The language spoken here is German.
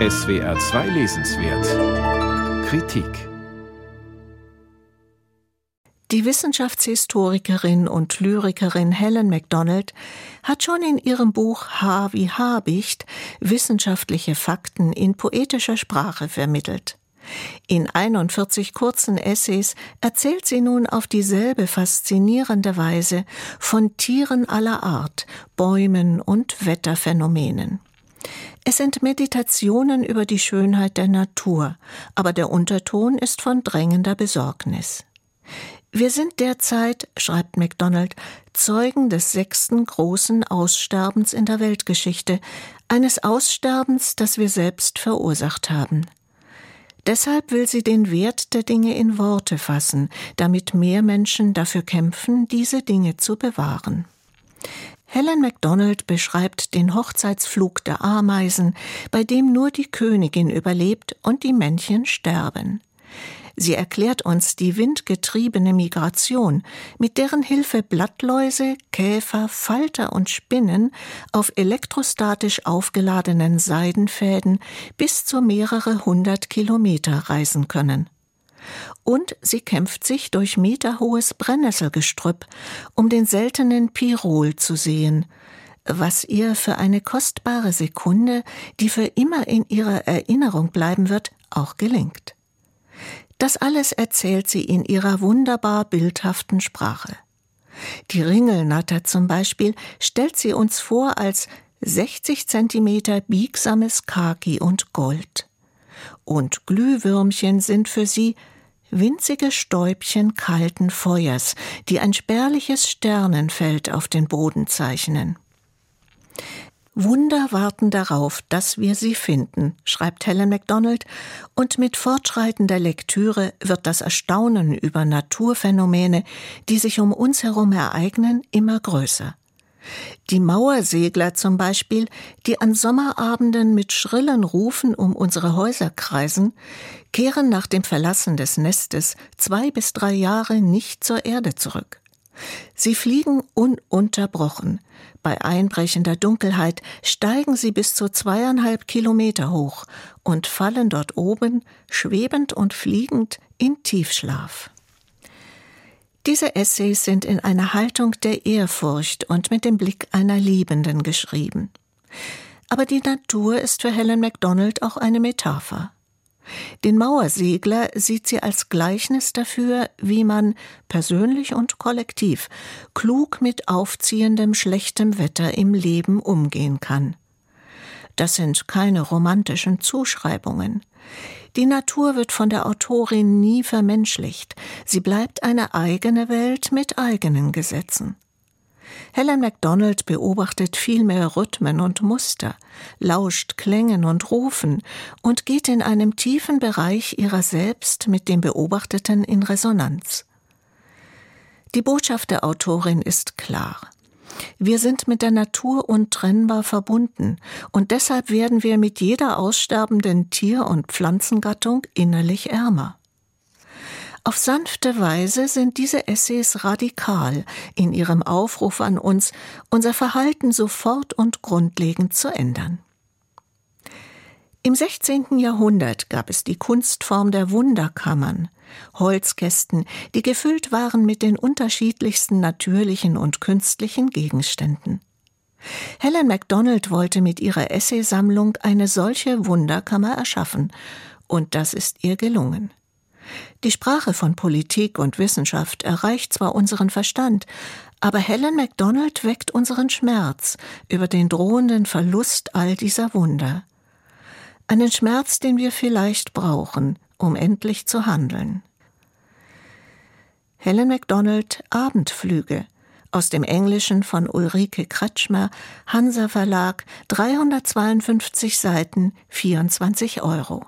SWR 2 Lesenswert Kritik Die Wissenschaftshistorikerin und Lyrikerin Helen MacDonald hat schon in ihrem Buch Haar wie Habicht wissenschaftliche Fakten in poetischer Sprache vermittelt. In 41 kurzen Essays erzählt sie nun auf dieselbe faszinierende Weise von Tieren aller Art, Bäumen und Wetterphänomenen. Es sind Meditationen über die Schönheit der Natur, aber der Unterton ist von drängender Besorgnis. Wir sind derzeit, schreibt MacDonald, Zeugen des sechsten großen Aussterbens in der Weltgeschichte, eines Aussterbens, das wir selbst verursacht haben. Deshalb will sie den Wert der Dinge in Worte fassen, damit mehr Menschen dafür kämpfen, diese Dinge zu bewahren. Helen MacDonald beschreibt den Hochzeitsflug der Ameisen, bei dem nur die Königin überlebt und die Männchen sterben. Sie erklärt uns die windgetriebene Migration, mit deren Hilfe Blattläuse, Käfer, Falter und Spinnen auf elektrostatisch aufgeladenen Seidenfäden bis zu mehrere hundert Kilometer reisen können. Und sie kämpft sich durch meterhohes Brennnesselgestrüpp, um den seltenen Pirol zu sehen, was ihr für eine kostbare Sekunde, die für immer in ihrer Erinnerung bleiben wird, auch gelingt. Das alles erzählt sie in ihrer wunderbar bildhaften Sprache. Die Ringelnatter zum Beispiel stellt sie uns vor als 60 Zentimeter biegsames Khaki und Gold. Und Glühwürmchen sind für sie winzige Stäubchen kalten Feuers, die ein spärliches Sternenfeld auf den Boden zeichnen. Wunder warten darauf, dass wir sie finden, schreibt Helen MacDonald, und mit fortschreitender Lektüre wird das Erstaunen über Naturphänomene, die sich um uns herum ereignen, immer größer. Die Mauersegler zum Beispiel, die an Sommerabenden mit schrillen Rufen um unsere Häuser kreisen, kehren nach dem Verlassen des Nestes zwei bis drei Jahre nicht zur Erde zurück. Sie fliegen ununterbrochen. Bei einbrechender Dunkelheit steigen sie bis zu zweieinhalb Kilometer hoch und fallen dort oben, schwebend und fliegend, in Tiefschlaf. Diese Essays sind in einer Haltung der Ehrfurcht und mit dem Blick einer Liebenden geschrieben. Aber die Natur ist für Helen MacDonald auch eine Metapher. Den Mauersegler sieht sie als Gleichnis dafür, wie man persönlich und kollektiv klug mit aufziehendem schlechtem Wetter im Leben umgehen kann. Das sind keine romantischen Zuschreibungen. Die Natur wird von der Autorin nie vermenschlicht, sie bleibt eine eigene Welt mit eigenen Gesetzen. Helen MacDonald beobachtet vielmehr Rhythmen und Muster, lauscht Klängen und Rufen und geht in einem tiefen Bereich ihrer selbst mit dem Beobachteten in Resonanz. Die Botschaft der Autorin ist klar. Wir sind mit der Natur untrennbar verbunden, und deshalb werden wir mit jeder aussterbenden Tier- und Pflanzengattung innerlich ärmer. Auf sanfte Weise sind diese Essays radikal in ihrem Aufruf an uns, unser Verhalten sofort und grundlegend zu ändern. Im 16. Jahrhundert gab es die Kunstform der Wunderkammern, Holzkästen, die gefüllt waren mit den unterschiedlichsten natürlichen und künstlichen Gegenständen. Helen MacDonald wollte mit ihrer Essaysammlung eine solche Wunderkammer erschaffen, und das ist ihr gelungen. Die Sprache von Politik und Wissenschaft erreicht zwar unseren Verstand, aber Helen MacDonald weckt unseren Schmerz über den drohenden Verlust all dieser Wunder. Einen Schmerz, den wir vielleicht brauchen, um endlich zu handeln. Helen MacDonald Abendflüge aus dem Englischen von Ulrike Kretschmer, Hansa Verlag, 352 Seiten, 24 Euro.